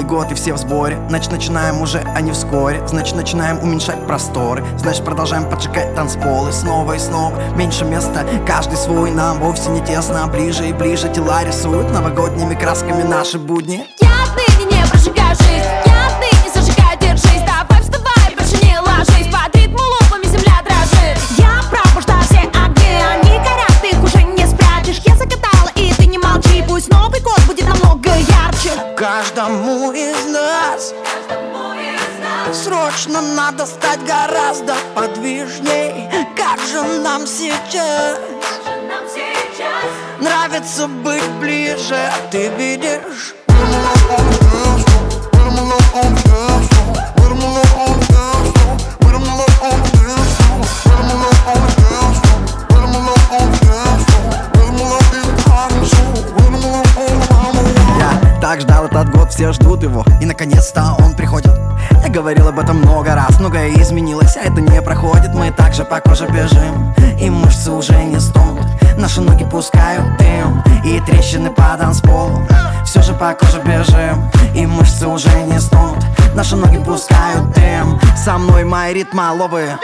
Новый год и все в сборе. Значит начинаем уже, а не вскоре. Значит начинаем уменьшать просторы Значит продолжаем поджигать танцполы Снова и снова, меньше места Каждый свой нам вовсе не тесно. Ближе и ближе тела рисуют Новогодними красками наши будни. Я отныне не прожигаю жизнь Срочно надо стать гораздо подвижней. Как же нам сейчас? Нравится быть ближе, ты видишь? Я так ждал этот год, все ждут его. И наконец-то он приходит говорил об этом много раз, многое изменилось А это не проходит, мы также по коже бежим И мышцы уже не стонут. Наши ноги пускают дым И трещины по танцполу Все же по коже бежим И мышцы уже не стонут. Наши ноги пускают дым. Со мной мои ритмоловые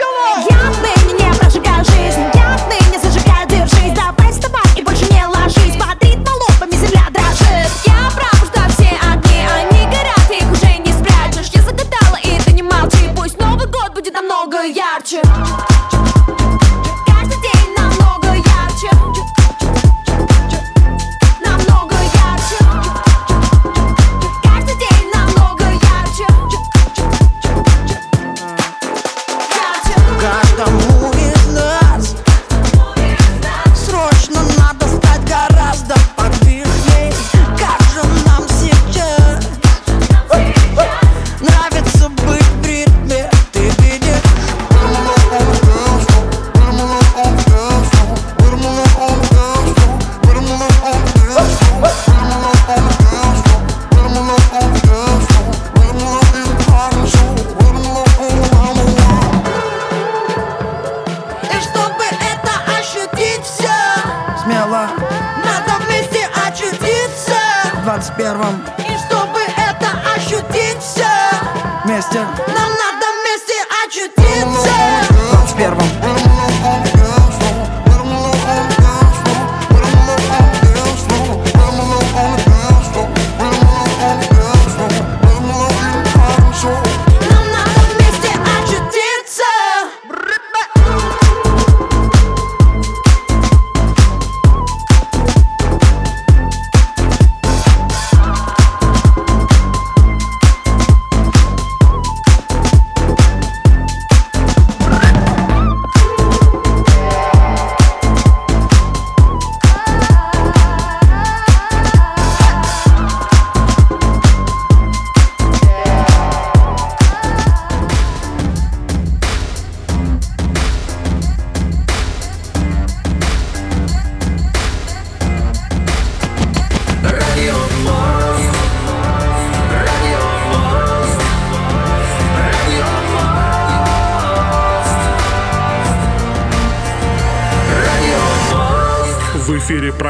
Я отныне не прожигаю жизнь Я отныне зажигаю, держись Давай вставай и больше не ложись. Под 21-м И чтобы это ощутить все Вместе Нам надо вместе очутиться. В первом.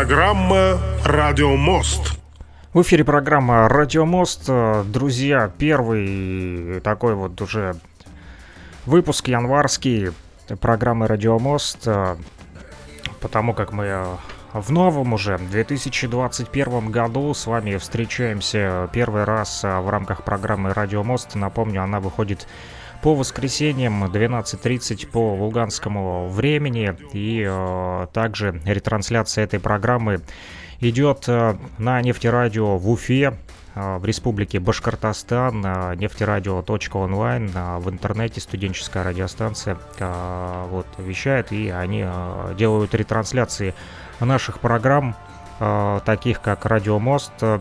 Программа «Радио Мост». В эфире программа «Радиомост». Э, Друзья, первый такой вот уже выпуск январский программы «Радиомост», э, потому как мы э, в новом уже 2021 году с вами встречаемся первый раз в рамках программы «Радиомост». Напомню, она выходит по воскресеньям 12.30 по луганскому времени. И э, также ретрансляция этой программы идет э, на нефтерадио в Уфе, э, в республике Башкортостан, э, нефтерадио.онлайн, э, в интернете студенческая радиостанция вот, вещает, и они делают ретрансляции наших программ, таких как «Радио Мост», э,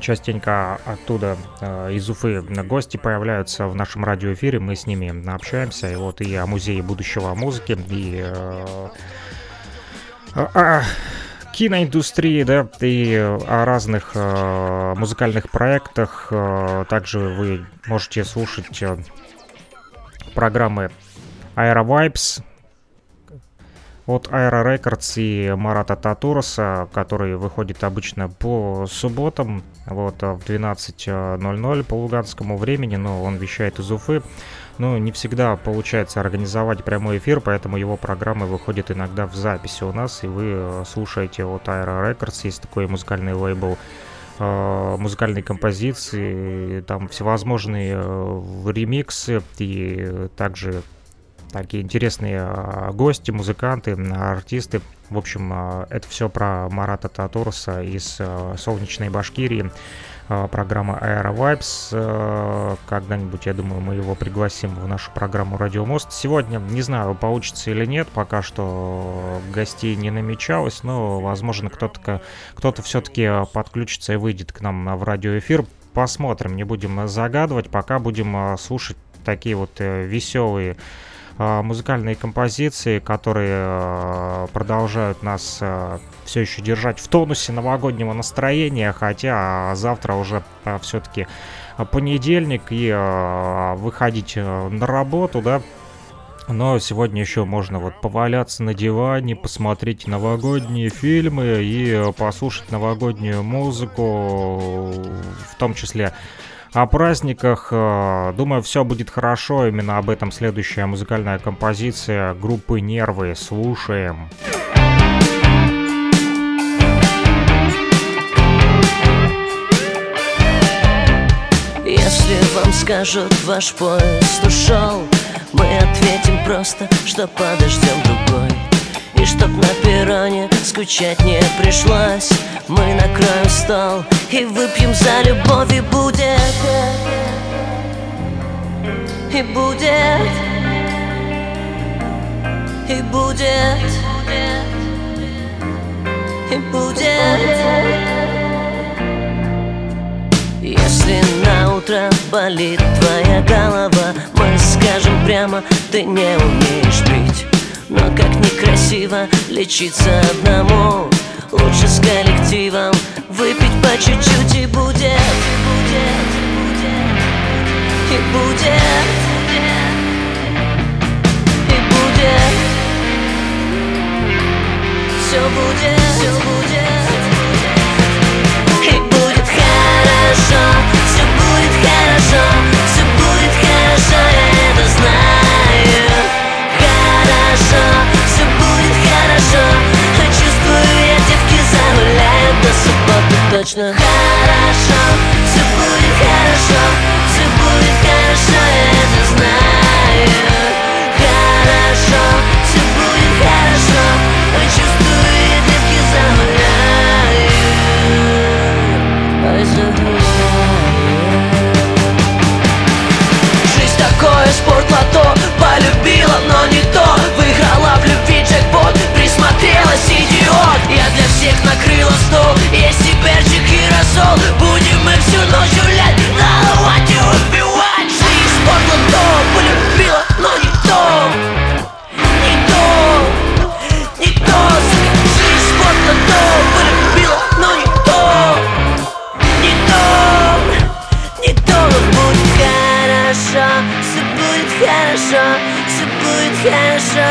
частенько оттуда э, из Уфы гости появляются в нашем радиоэфире, мы с ними общаемся, и вот и о музее будущего музыки, и о- о киноиндустрии, да, и о разных музыкальных проектах. Также вы можете слушать программы Aero Vibes, от Aero Records и Марата Татураса, который выходит обычно по субботам, вот в 12.00 по луганскому времени, но он вещает из Уфы. Но не всегда получается организовать прямой эфир, поэтому его программы выходят иногда в записи у нас, и вы слушаете от Aero Records, есть такой музыкальный лейбл, музыкальные композиции, там всевозможные ремиксы и также такие интересные а, гости, музыканты, артисты. В общем, а, это все про Марата Татурса из а, солнечной Башкирии. Программа Aero Vibes. Когда-нибудь, я думаю, мы его пригласим в нашу программу Радио Мост. Сегодня, не знаю, получится или нет, пока что гостей не намечалось, но, возможно, кто-то кто все-таки подключится и выйдет к нам в радиоэфир. Посмотрим, не будем загадывать, пока будем слушать такие вот э, веселые музыкальные композиции, которые а, продолжают нас а, все еще держать в тонусе новогоднего настроения, хотя завтра уже все-таки понедельник и выходить на работу, да, но сегодня еще можно вот поваляться на диване, посмотреть новогодние фильмы и послушать новогоднюю музыку, в том числе о праздниках. Э, думаю, все будет хорошо. Именно об этом следующая музыкальная композиция группы «Нервы». Слушаем. Если вам скажут, ваш поезд ушел Мы ответим просто, что подождем другой чтоб на перроне скучать не пришлось. Мы накроем стол и выпьем за любовь И будет И будет И будет И будет. Если на утро болит твоя голова Мы скажем прямо, ты не умеешь пить некрасиво лечиться одному. Лучше с коллективом выпить по чуть-чуть и будет И будет И будет Все будет. Все будет И будет хорошо Все будет хорошо Все будет хорошо Я это знаю. Хорошо точно. Хорошо, все будет хорошо, все будет хорошо, я это знаю. Хорошо, все будет хорошо, я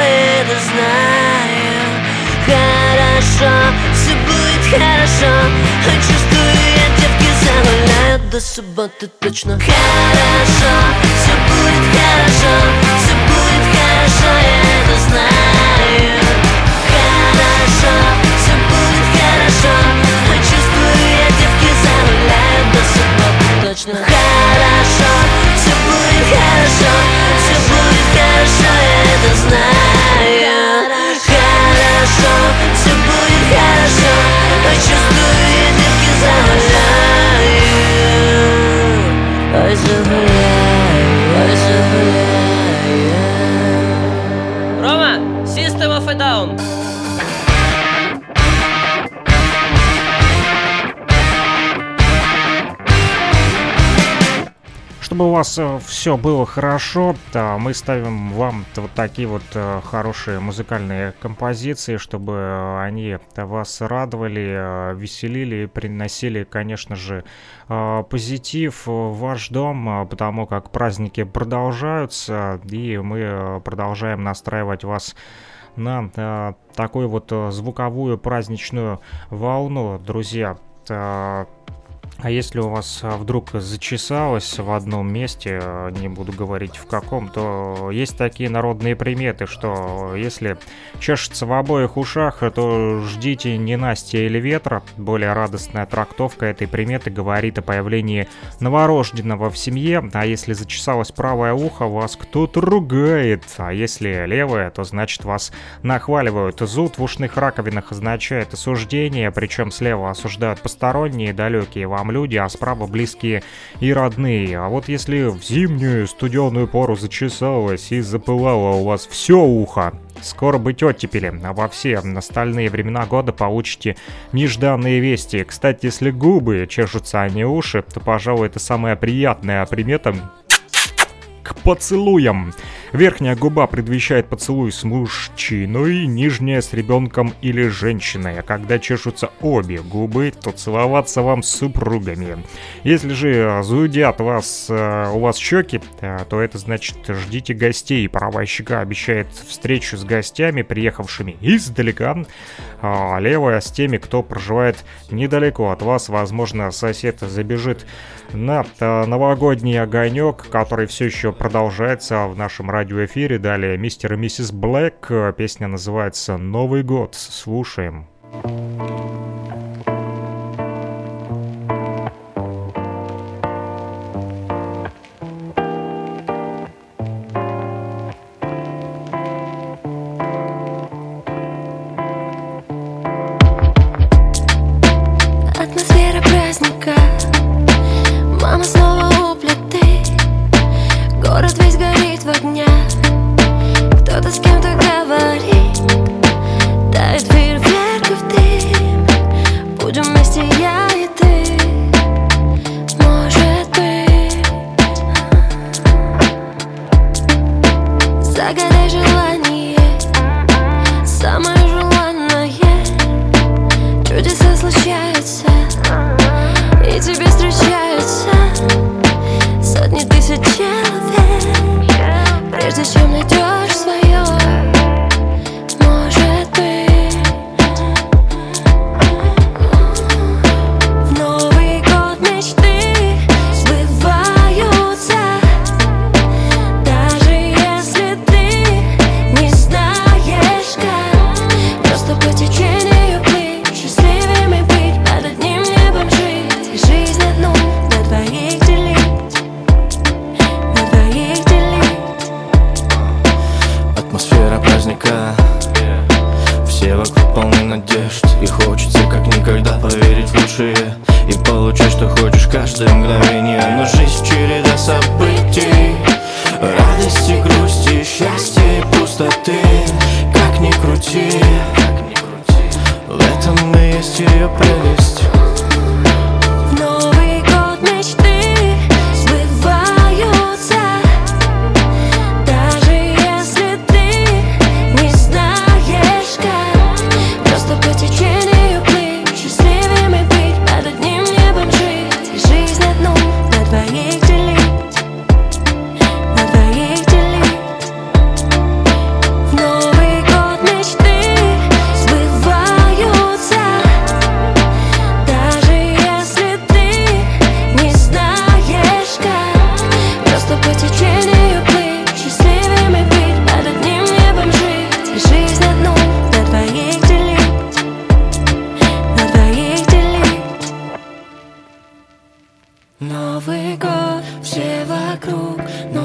это знаю Хорошо, все будет хорошо. Чувствую, я девки загуляют до субботы точно. Хорошо, все будет хорошо, все будет хорошо, я это знаю. Хорошо, все будет хорошо. Чувствую, я девки загуляют до субботы точно. Хорошо, все будет хорошо. Хорошо, я это знаю Where's the horizon? Where's the horizon? Чтобы у вас э, все было хорошо, мы ставим вам вот такие вот э, хорошие музыкальные композиции, чтобы они вас радовали, э, веселили и приносили, конечно же, позитив в ваш дом, потому как праздники продолжаются, и мы продолжаем настраивать вас на такую вот звуковую праздничную волну, друзья. А, если у вас а, вдруг зачесалось в одном месте, а, не буду говорить в каком, то есть такие народные приметы, что если чешется в обоих ушах, то ждите ненастья или ветра. Более радостная трактовка этой приметы говорит о появлении новорожденного в семье, а если зачесалось правое ухо, вас кто-то ругает, а если левое, то значит вас нахваливают. Зуд в ушных раковинах означает осуждение, причем слева осуждают посторонние, далекие вам люди, а справа близкие и родные. А вот если в зимнюю студеную пору зачесалось и запылало у вас все ухо, Скоро быть оттепели, а во все остальные времена года получите нежданные вести. Кстати, если губы чешутся, а не уши, то, пожалуй, это самая приятная примета поцелуям. Верхняя губа предвещает поцелуй с мужчиной, нижняя с ребенком или женщиной. А когда чешутся обе губы, то целоваться вам с супругами. Если же зудят вас, э, у вас щеки, э, то это значит ждите гостей. Правая щека обещает встречу с гостями, приехавшими издалека, а левая с теми, кто проживает недалеко от вас. Возможно, сосед забежит на э, новогодний огонек, который все еще продолжается в нашем радиоэфире. Далее мистер и миссис Блэк. Песня называется «Новый год». Слушаем. Атмосфера пустоты Как ни крути. В этом и есть ее прелесть Новый год, все вокруг, но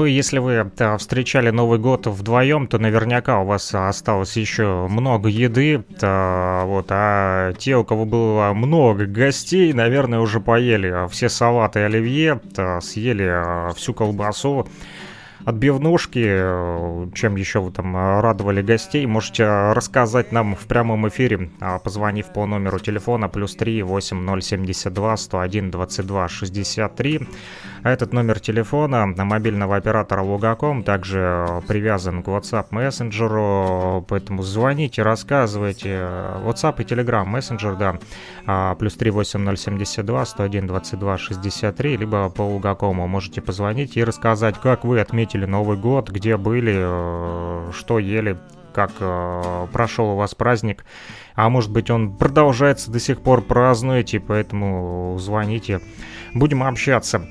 Ну и если вы да, встречали Новый год вдвоем, то наверняка у вас осталось еще много еды. да, вот, а те, у кого было много гостей, наверное, уже поели все салаты и оливье, да, съели всю колбасу. Отбивнушки, э, чем еще вы там э, радовали гостей, можете рассказать нам в прямом эфире, а, позвонив по номеру телефона плюс 3 8072 101 22 63. А этот номер телефона на мобильного оператора Лугаком также э, привязан к WhatsApp мессенджеру, поэтому звоните, рассказывайте. WhatsApp и Telegram мессенджер, да, а, плюс 38072 101 22 63, либо по Лугакому можете позвонить и рассказать, как вы отметили Новый год, где были, э, что ели, как э, прошел у вас праздник. А может быть он продолжается до сих пор празднуете, поэтому звоните, будем общаться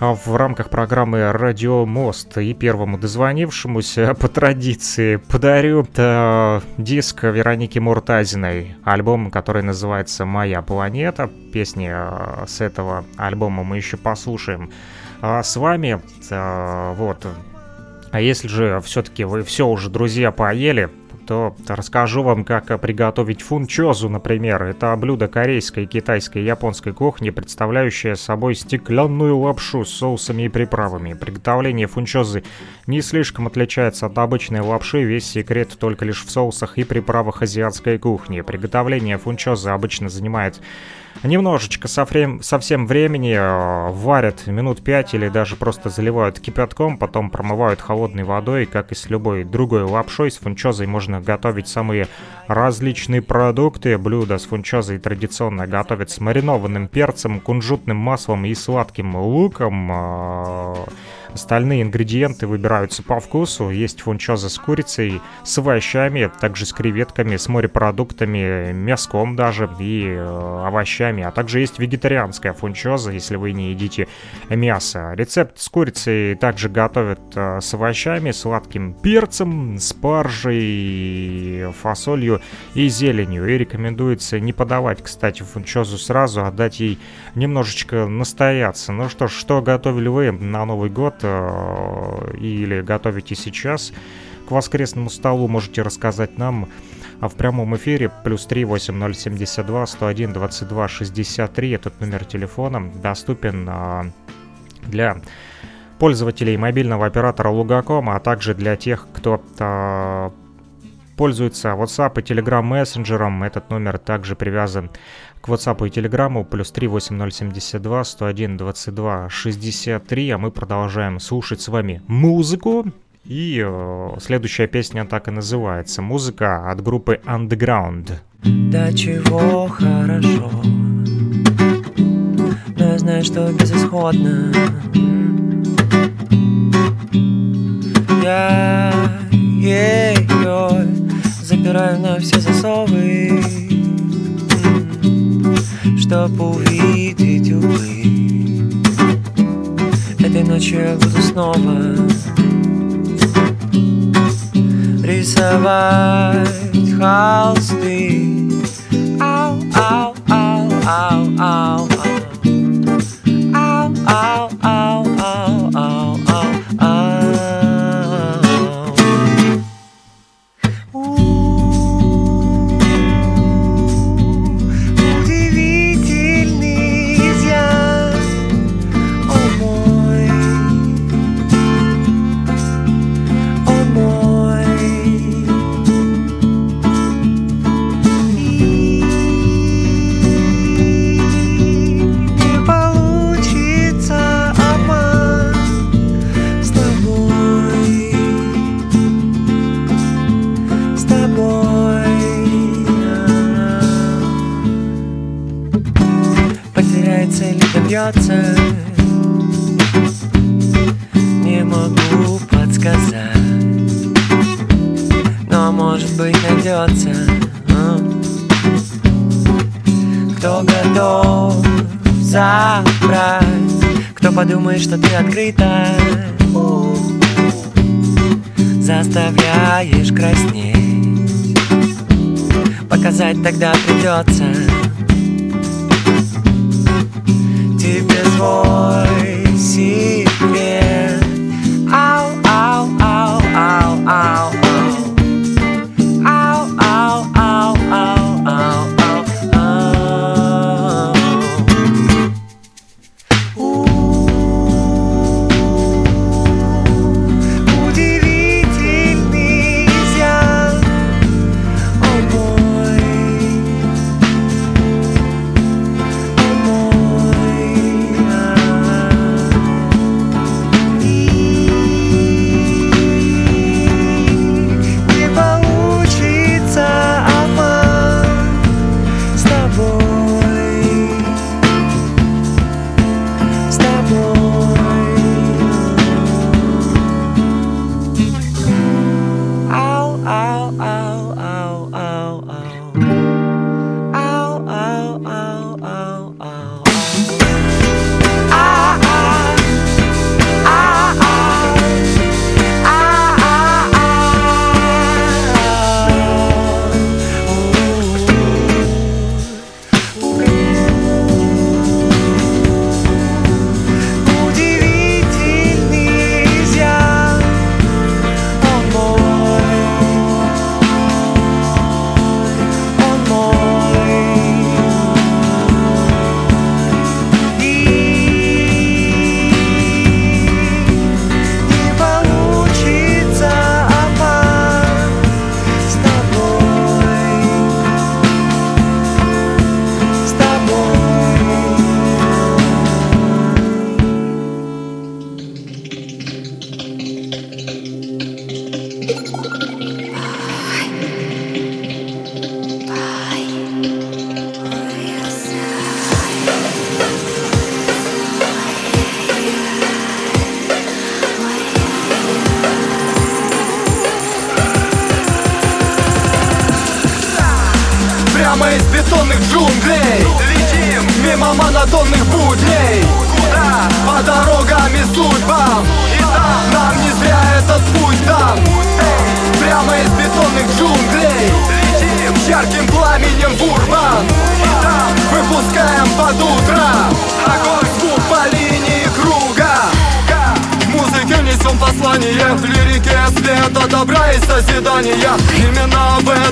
в рамках программы «Радио Мост». И первому дозвонившемуся по традиции подарю э, диск Вероники Муртазиной, альбом, который называется «Моя планета». Песни э, с этого альбома мы еще послушаем а с вами. Э, вот. А если же все-таки вы все уже, друзья, поели, то расскажу вам, как приготовить фунчозу, например. Это блюдо корейской, китайской японской кухни, представляющее собой стеклянную лапшу с соусами и приправами. Приготовление фунчозы не слишком отличается от обычной лапши, весь секрет только лишь в соусах и приправах азиатской кухни. Приготовление фунчозы обычно занимает Немножечко совсем времени э, варят минут 5 или даже просто заливают кипятком, потом промывают холодной водой, как и с любой другой лапшой. С фунчозой можно готовить самые различные продукты. Блюдо с фунчозой традиционно готовят с маринованным перцем, кунжутным маслом и сладким луком. Э, Остальные ингредиенты выбираются по вкусу. Есть фунчоза с курицей, с овощами, также с креветками, с морепродуктами, мяском даже и э, овощами. А также есть вегетарианская фунчоза, если вы не едите мясо. Рецепт с курицей также готовят э, с овощами, сладким перцем, спаржей, фасолью и зеленью. И рекомендуется не подавать, кстати, фунчозу сразу, а дать ей немножечко настояться. Ну что ж, что готовили вы на Новый год? Э, или готовите сейчас к воскресному столу, можете рассказать нам а в прямом эфире плюс 3 8072 101 22 63 этот номер телефона доступен а, для пользователей мобильного оператора Лугаком, а также для тех, кто а, пользуется WhatsApp и Telegram мессенджером. Этот номер также привязан к WhatsApp и Telegram плюс 3 8072 101 22 63, а мы продолжаем слушать с вами музыку. И э, следующая песня так и называется. Музыка от группы Underground. Да чего хорошо, но я знаю, что безысходно. Я ее запираю на все засовы чтоб увидеть, увы. Этой ночью я буду снова Рисовать холсты. Ау, ау, ау, ау, ау,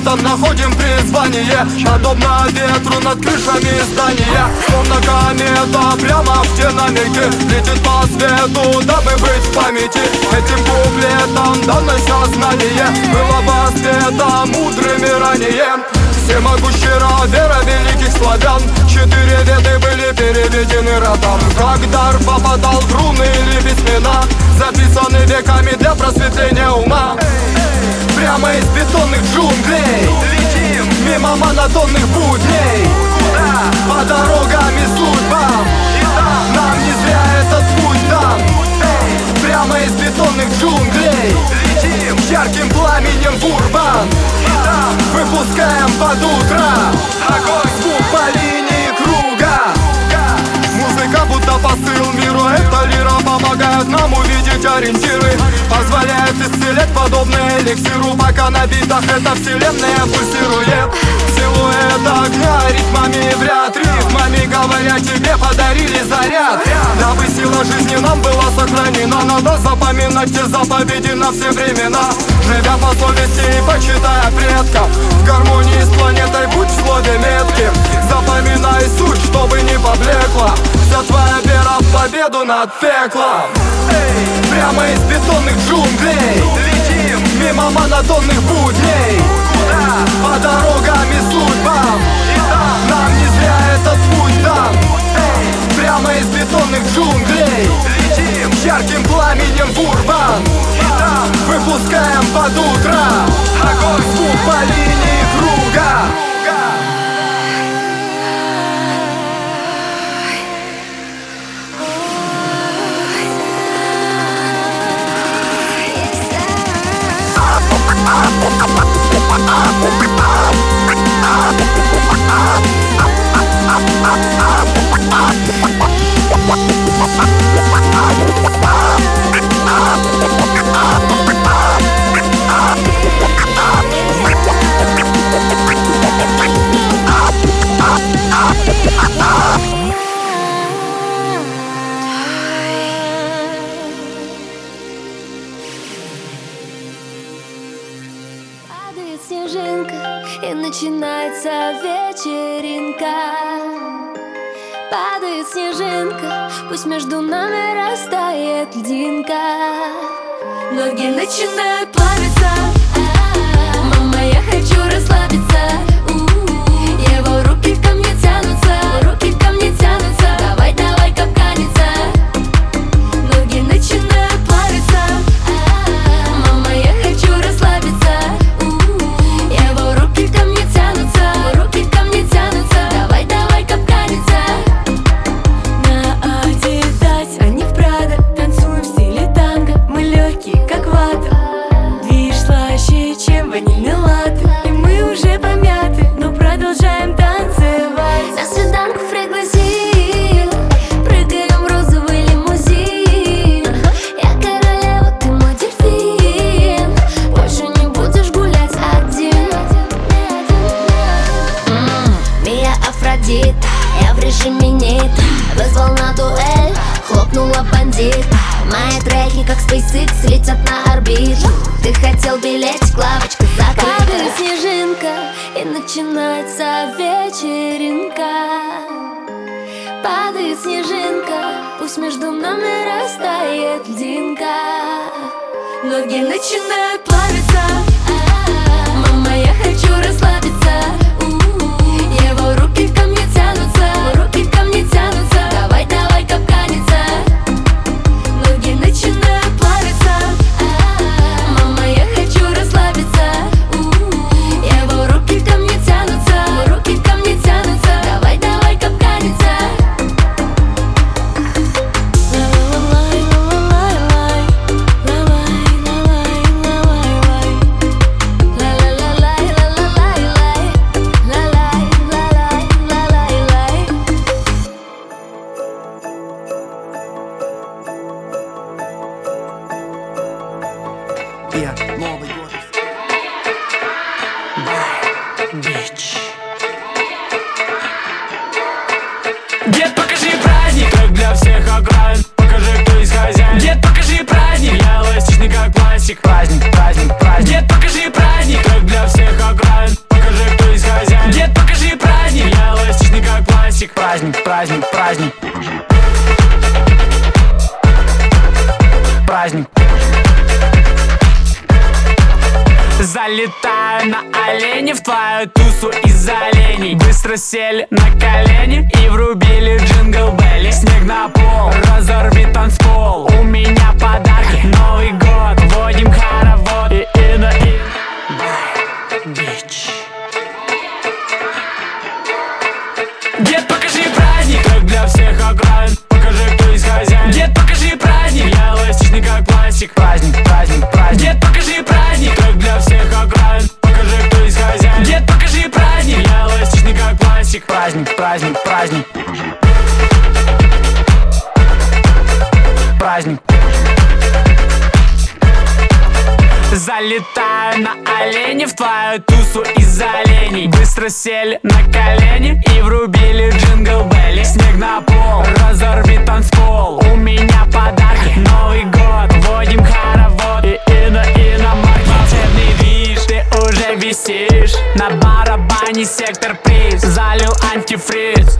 Этом находим призвание. Подобно ветру над крышами здания. Словно комета прямо в динамике. Летит по свету, дабы быть в памяти. Этим куплетом дано сознание. Было воспето мудрыми ранее. Всемогущий род, вера великих славян. Четыре веды были переведены родам. Как дар попадал в руны или письмена Записаны веками для просветления ума Прямо из бетонных джунглей. Летим мимо монотонных будней Куда? По дорогам и судьбам. И там нам не зря этот путь дан. Прямо из бетонных джунглей. Летим ярким пламенем в урбан. Выпускаем под утро. Огонь, звук по линии Будто посыл миру Эта лира помогает нам увидеть ориентиры. Позволяет исцелять подобное эликсиру Пока на битах эта вселенная пульсирует. Силуэт огня ритмами вряд Ритмами говоря тебе подарили заряд Сила жизни нам была сохранена. Надо запоминать те заповеди на все времена. Живя по совести и почитая предков В гармонии с планетой будь в слове метким. Запоминай суть, чтобы не поблекла. Вся твоя вера в победу над пеклом. Эй, Прямо из бетонных джунглей. Летим мимо монотонных будней Куда? По дорогам и судьбам Прямо из бетонных джунглей. Летим ярким пламенем в урбан. И там выпускаем под утро. Огонь, по линии круга пусть между нами растает льдинка. Ноги начинают плавиться летят на орбиту. Ты хотел билетик, лавочка закрыта Падает снежинка, и начинается вечеринка. Падает снежинка, пусть между нами растает льдинка. Ноги начинают плавиться. Мама, я хочу расслабиться Сели на колени и врубили джингл белли. Снег на пол, разорви танцпол У меня подарки, Новый год Водим хоровод. И ино иномарки Волшебный движ, ты уже висишь. На барабане сектор приз Залил антифриз.